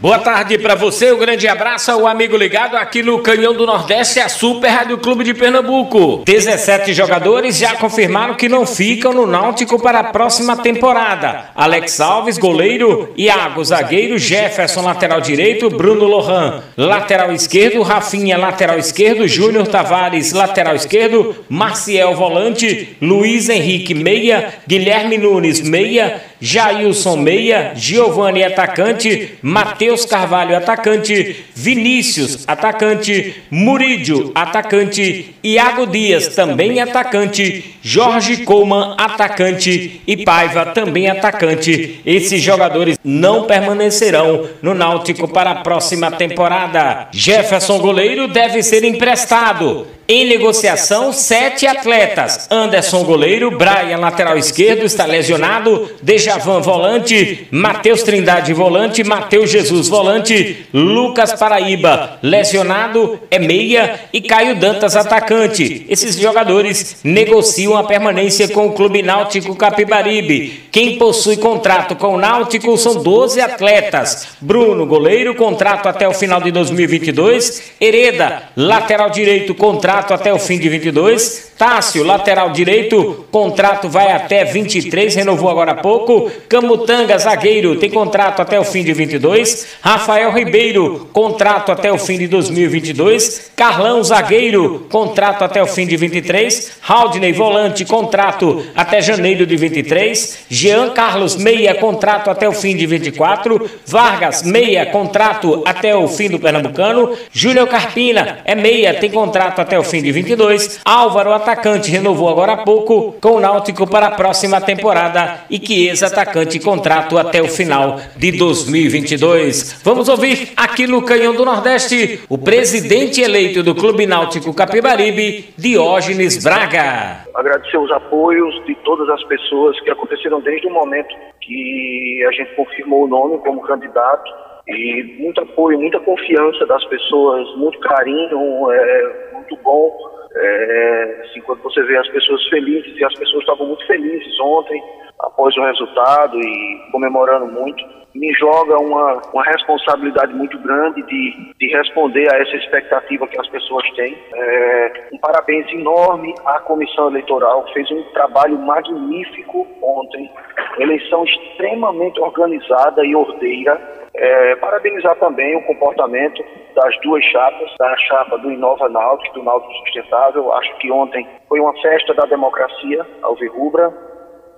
Boa tarde para você, um grande abraço ao amigo ligado aqui no Canhão do Nordeste, a Super Rádio Clube de Pernambuco. 17 jogadores já confirmaram que não ficam no Náutico para a próxima temporada. Alex Alves, goleiro, Iago, zagueiro, Jefferson, lateral direito, Bruno Lohan, lateral esquerdo, Rafinha, lateral esquerdo, Júnior Tavares, lateral esquerdo, Marciel, volante, Luiz Henrique, meia, Guilherme Nunes, meia, Jailson, meia, Giovanni, atacante, Matheus Carvalho, atacante, Vinícius, atacante, Murídio, atacante, Iago Dias, também atacante, Jorge Coleman, atacante e Paiva, também atacante. Esses jogadores não permanecerão no Náutico para a próxima temporada. Jefferson, goleiro, deve ser emprestado. Em negociação, sete atletas. Anderson, goleiro. Brian, lateral esquerdo, está lesionado. Dejavan, volante. Matheus Trindade, volante. Matheus Jesus, volante. Lucas Paraíba, lesionado, é meia. E Caio Dantas, atacante. Esses jogadores negociam a permanência com o Clube Náutico Capibaribe. Quem possui contrato com o Náutico são 12 atletas. Bruno, goleiro, contrato até o final de 2022. Hereda, lateral direito, contrato contrato até o fim de 22. Tássio, lateral direito, contrato vai até 23, renovou agora há pouco. Camutanga, zagueiro, tem contrato até o fim de 22. Rafael Ribeiro, contrato até o fim de 2022. Carlão, zagueiro, contrato até o fim de 23. Haldney, volante, contrato até janeiro de 23. Jean Carlos, meia, contrato até o fim de 24. Vargas, meia, contrato até o fim do Pernambucano. Júlio Carpina, é meia, tem contrato até o fim de 22. Álvaro, atacante, renovou agora há pouco com o Náutico para a próxima temporada e que ex-atacante contrato até o final de 2022. Vamos ouvir aqui no Canhão do Nordeste o presidente eleito do Clube Náutico Capibaribe, Diógenes Braga. Agradecer os apoios de todas as pessoas que aconteceram desde o momento que a gente confirmou o nome como candidato e muito apoio, muita confiança das pessoas, muito carinho, é, muito bom. É, assim, quando você vê as pessoas felizes, e as pessoas estavam muito felizes ontem, após o resultado e comemorando muito, me joga uma, uma responsabilidade muito grande de, de responder a essa expectativa que as pessoas têm. É, um parabéns enorme à comissão eleitoral, fez um trabalho magnífico ontem, eleição extremamente organizada e ordeira. É, parabenizar também o comportamento das duas chapas, da chapa do Inova Náutico do Náutico Sustentável. Acho que ontem foi uma festa da democracia alvirrubra.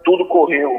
Tudo correu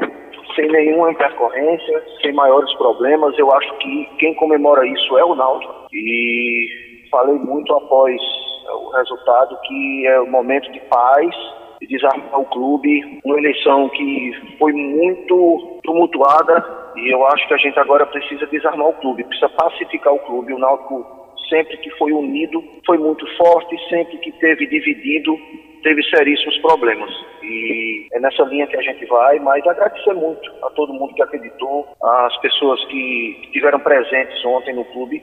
sem nenhuma intercorrência, sem maiores problemas. Eu acho que quem comemora isso é o Náutico. E falei muito após o resultado que é o momento de paz, de desarmar o clube, uma eleição que foi muito tumultuada, e eu acho que a gente agora precisa desarmar o clube, precisa pacificar o clube. O Náutico, sempre que foi unido, foi muito forte, sempre que teve dividido, teve seríssimos problemas. E é nessa linha que a gente vai, mas agradecer muito a todo mundo que acreditou, às pessoas que estiveram presentes ontem no clube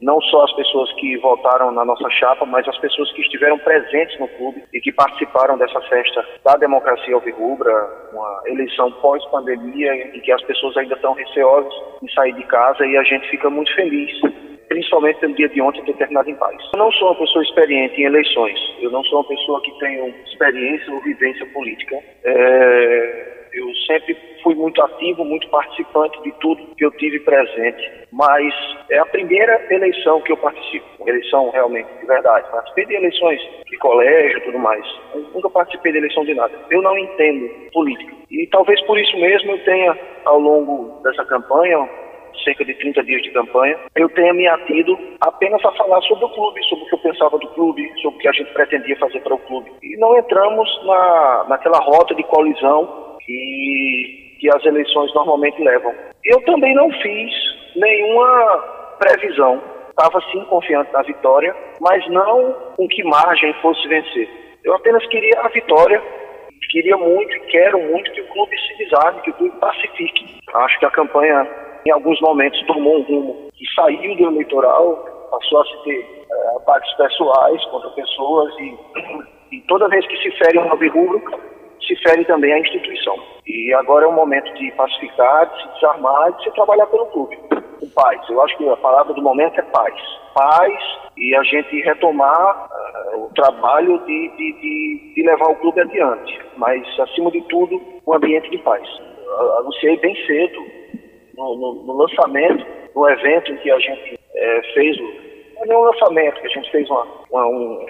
não só as pessoas que votaram na nossa chapa, mas as pessoas que estiveram presentes no clube e que participaram dessa festa da democracia alvirrubra, uma eleição pós-pandemia em que as pessoas ainda estão receosas em sair de casa e a gente fica muito feliz principalmente pelo dia de ontem ter terminado em paz. Eu não sou uma pessoa experiente em eleições, eu não sou uma pessoa que tenho experiência ou vivência política. É eu sempre fui muito ativo, muito participante de tudo que eu tive presente, mas é a primeira eleição que eu participo, eleição realmente de verdade. Participei de eleições de colégio e tudo mais, eu nunca participei de eleição de nada. Eu não entendo política. E talvez por isso mesmo eu tenha, ao longo dessa campanha, cerca de 30 dias de campanha, eu tenha me atido apenas a falar sobre o clube, sobre o que eu pensava do clube, sobre o que a gente pretendia fazer para o clube. E não entramos na, naquela rota de colisão que, que as eleições normalmente levam. Eu também não fiz nenhuma previsão. Estava sim confiante na vitória, mas não com que margem fosse vencer. Eu apenas queria a vitória, queria muito e quero muito que o clube se desarme, que o clube pacifique. Acho que a campanha, em alguns momentos, tomou um rumo que saiu do eleitoral passou a se ter é, ataques pessoais contra pessoas e, e toda vez que se fere um rubro, se fere também a instituição. E agora é o momento de pacificar, de se desarmar de se trabalhar pelo clube. Com paz. Eu acho que a palavra do momento é paz. Paz e a gente retomar uh, o trabalho de, de, de, de, levar o clube adiante. Mas, acima de tudo, um ambiente de paz. Uh, anunciei bem cedo, no, no, no, lançamento, no evento em que a gente é, fez. Não é um lançamento, que a gente fez uma, uma, um,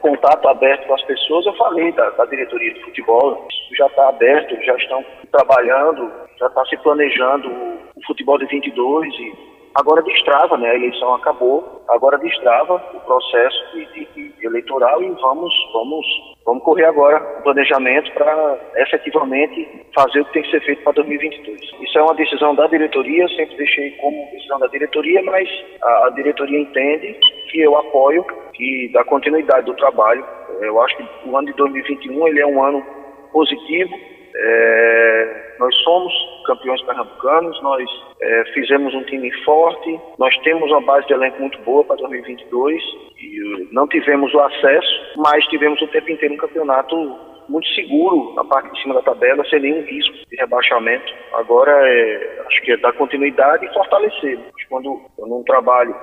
contato aberto com as pessoas, eu falei da, da diretoria de futebol, já está aberto, já estão trabalhando, já está se planejando o, o futebol de 22 e agora destrava, né? A eleição acabou, agora destrava o processo de, de, de eleitoral e vamos, vamos, vamos correr agora o planejamento para efetivamente fazer o que tem que ser feito para 2022. Isso é uma decisão da diretoria, sempre deixei como decisão da diretoria, mas a, a diretoria entende que eu apoio e da continuidade do trabalho. Eu acho que o ano de 2021 ele é um ano positivo. É, nós somos campeões pernambucanos, nós é, fizemos um time forte, nós temos uma base de elenco muito boa para 2022 e não tivemos o acesso, mas tivemos o tempo inteiro um campeonato muito seguro na parte de cima da tabela, sem nenhum risco de rebaixamento. Agora, é, acho que é dar continuidade e fortalecer. Quando eu não trabalho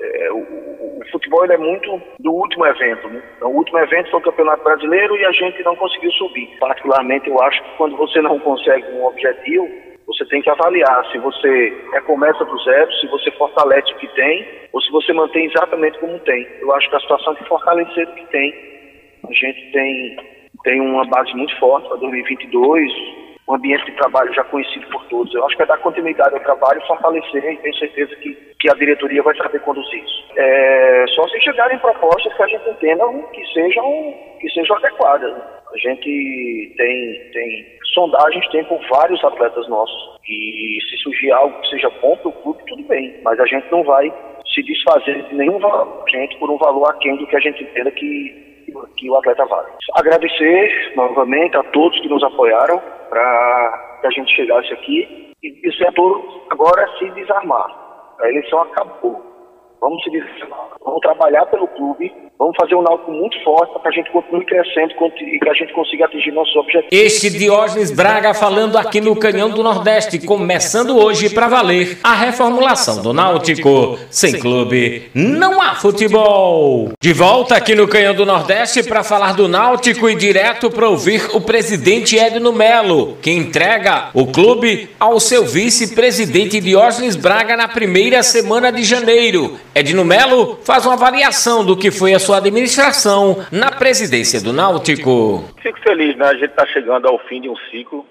é, o, o, futebol é muito do último evento. Né? Então, o último evento foi o Campeonato Brasileiro e a gente não conseguiu subir. Particularmente, eu acho que quando você não consegue um objetivo, você tem que avaliar se você recomeça do zero, se você fortalece o que tem, ou se você mantém exatamente como tem. Eu acho que a situação é de fortalecer o que tem. A gente tem, tem uma base muito forte para 2022, um ambiente de trabalho já conhecido por todos. Eu acho que é dar continuidade ao trabalho, fortalecer e tenho certeza que, que a diretoria vai saber conduzir isso. É, só se chegarem propostas que a gente entenda que sejam, que sejam adequadas. A gente tem, tem sondagens, tem com vários atletas nossos. E se surgir algo que seja bom para o clube, tudo bem. Mas a gente não vai se desfazer de nenhum gente por um valor aquém do que a gente entenda que, que o atleta vale. Agradecer novamente a todos que nos apoiaram para que a gente chegasse aqui e o setor agora se desarmar. A eleição acabou. Vamos se desarmar. Vamos trabalhar pelo clube Vamos fazer um Náutico muito forte para que a gente continue crescendo e que a gente consiga atingir nossos objetivos. Este Diógenes Braga falando aqui no Canhão do Nordeste, começando hoje para valer a reformulação do Náutico. Sem clube, não há futebol. De volta aqui no Canhão do Nordeste para falar do Náutico e direto para ouvir o presidente Edno Melo, que entrega o clube ao seu vice-presidente Diógenes Braga na primeira semana de janeiro. Edno Melo faz uma avaliação do que foi a sua administração na presidência do Náutico. Fico feliz, né? A gente está chegando ao fim de um ciclo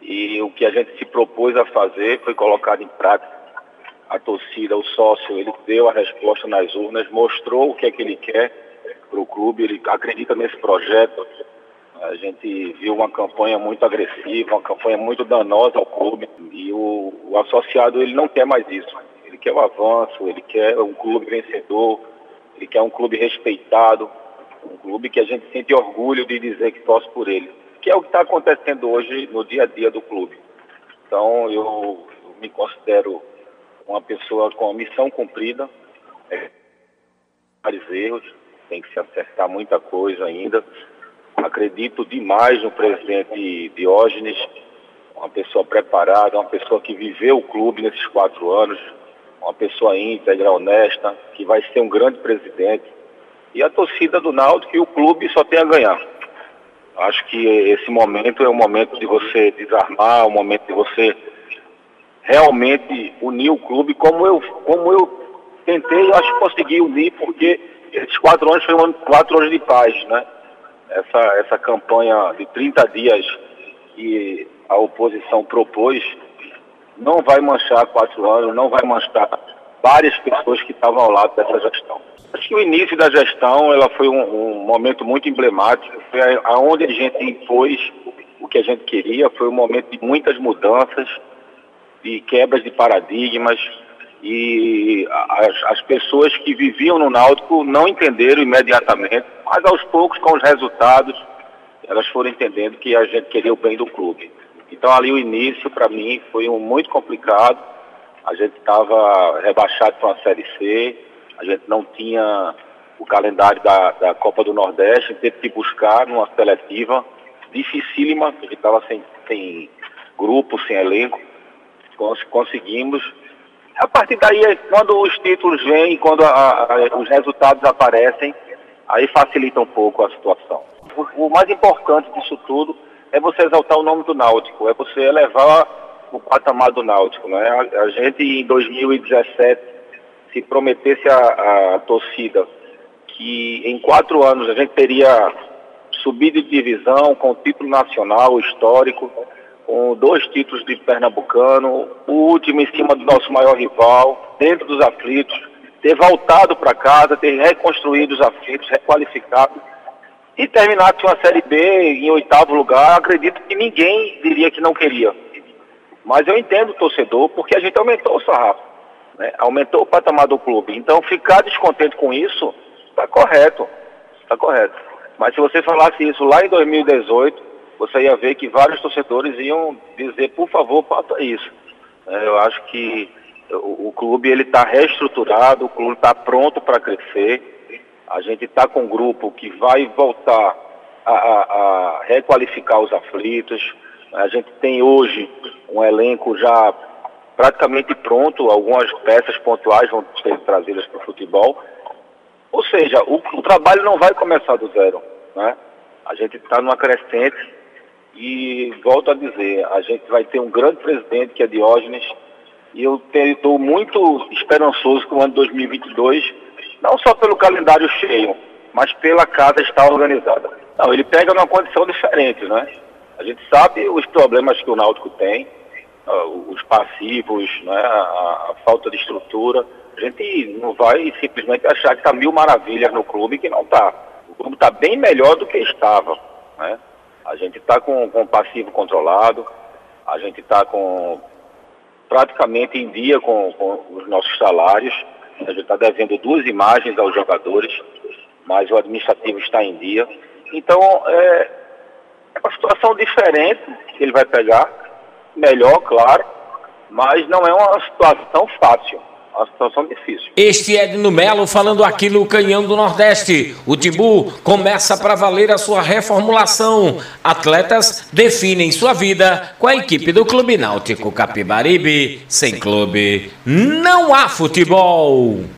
e o que a gente se propôs a fazer foi colocado em prática. A torcida, o sócio, ele deu a resposta nas urnas, mostrou o que é que ele quer para o clube, ele acredita nesse projeto. A gente viu uma campanha muito agressiva, uma campanha muito danosa ao clube e o, o associado ele não quer mais isso. Ele quer o avanço, ele quer um clube vencedor, ele quer um clube respeitado, um clube que a gente sente orgulho de dizer que torce por ele, que é o que está acontecendo hoje no dia a dia do clube. Então eu, eu me considero uma pessoa com a missão cumprida, é, vários erros, tem que se acertar muita coisa ainda. Acredito demais no presidente Diógenes, uma pessoa preparada, uma pessoa que viveu o clube nesses quatro anos, uma pessoa íntegra, honesta, que vai ser um grande presidente. E a torcida do Náutico e o clube só tem a ganhar. Acho que esse momento é um momento de você desarmar, um momento de você realmente unir o clube como eu, como eu tentei, eu acho que consegui unir, porque esses quatro anos foram quatro anos de paz, né? Essa, essa campanha de 30 dias que a oposição propôs, não vai manchar quatro anos, não vai manchar várias pessoas que estavam ao lado dessa gestão. Acho que o início da gestão ela foi um, um momento muito emblemático, foi aonde a gente impôs o que a gente queria, foi um momento de muitas mudanças, de quebras de paradigmas, e as, as pessoas que viviam no Náutico não entenderam imediatamente, mas aos poucos, com os resultados, elas foram entendendo que a gente queria o bem do clube. Então ali o início para mim foi um muito complicado. A gente estava rebaixado para uma série C, a gente não tinha o calendário da, da Copa do Nordeste, teve que buscar numa seletiva dificílima, a gente estava sem, sem grupo, sem elenco. Cons conseguimos. A partir daí, quando os títulos vêm, quando a, a, os resultados aparecem, aí facilita um pouco a situação. O, o mais importante disso tudo é você exaltar o nome do Náutico, é você elevar o patamar do Náutico. Né? A, a gente, em 2017, se prometesse a torcida que em quatro anos a gente teria subido de divisão com título nacional histórico, com dois títulos de Pernambucano, o último em cima do nosso maior rival, dentro dos aflitos, ter voltado para casa, ter reconstruído os aflitos, requalificado e terminasse uma Série B em oitavo lugar, acredito que ninguém diria que não queria. Mas eu entendo o torcedor porque a gente aumentou o sarrafo, né? aumentou o patamar do clube. Então ficar descontente com isso está correto, está correto. Mas se você falasse isso lá em 2018, você ia ver que vários torcedores iam dizer, por favor, faça isso. É, eu acho que o, o clube ele está reestruturado, o clube está pronto para crescer. A gente está com um grupo que vai voltar a, a, a, requalificar os aflitos. A gente tem hoje um elenco já praticamente pronto, algumas peças pontuais vão ser trazidas para o futebol. Ou seja, o, o, trabalho não vai começar do zero. Né? A gente está numa crescente e volto a dizer, a gente vai ter um grande presidente que é Diógenes e eu estou muito esperançoso com o ano 2022 não só pelo calendário cheio, mas pela casa estar organizada. Não, ele pega numa condição diferente, né? A gente sabe os problemas que o Náutico tem, uh, os passivos, né? A, a, falta de estrutura. A gente não vai simplesmente achar que está mil maravilhas no clube que não está. O clube está bem melhor do que estava, né? A gente está com, com passivo controlado, a gente está com praticamente em dia com, com os nossos salários. A gente está devendo duas imagens aos jogadores, mas o administrativo está em dia. Então, é, é uma situação diferente que ele vai pegar, melhor, claro, mas não é uma situação fácil uma situação difícil. Este é Edno Melo falando aqui no Canhão do Nordeste. O Timbu começa para valer a sua reformulação. Atletas definem sua vida com a equipe do Clube Náutico Capibaribe. Sem clube, não há futebol.